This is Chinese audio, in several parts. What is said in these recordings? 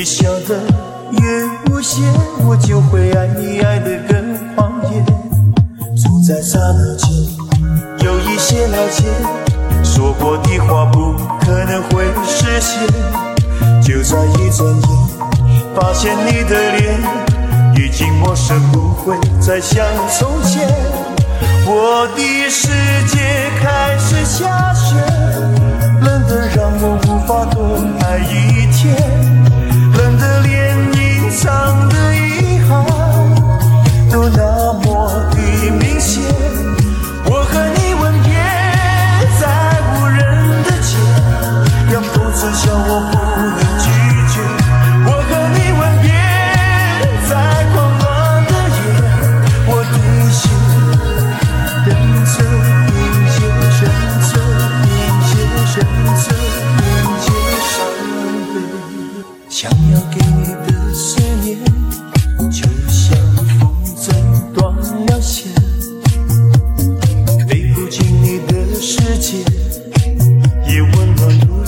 你笑得越无邪，我就会爱你爱得更狂野。总在刹那间有一些了解，说过的话不可能会实现。就在一转眼，发现你的脸已经陌生，不会再像从前。我的世界开始下雪，冷得让我无法多爱一天，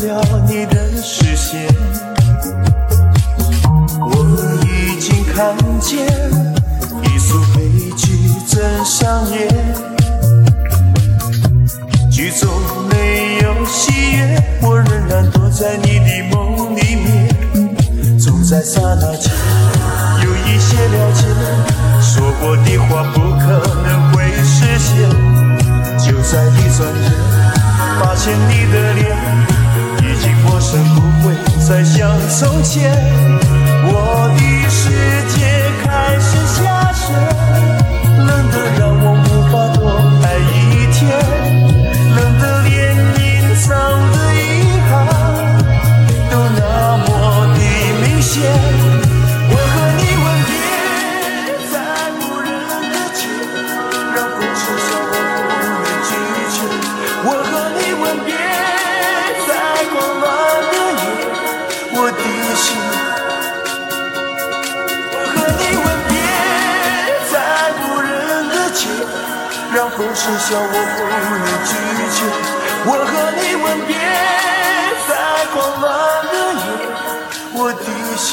了你的视线。我已经看见一出悲剧正上演，剧中没有喜悦，我仍然躲在你的梦里面。总在刹那间有一些了解，说过的话不可能会实现。就在一转眼，发现你的脸生，不会再像从前。我的不是笑我不能拒绝。我和你吻别在狂乱的夜，我的心。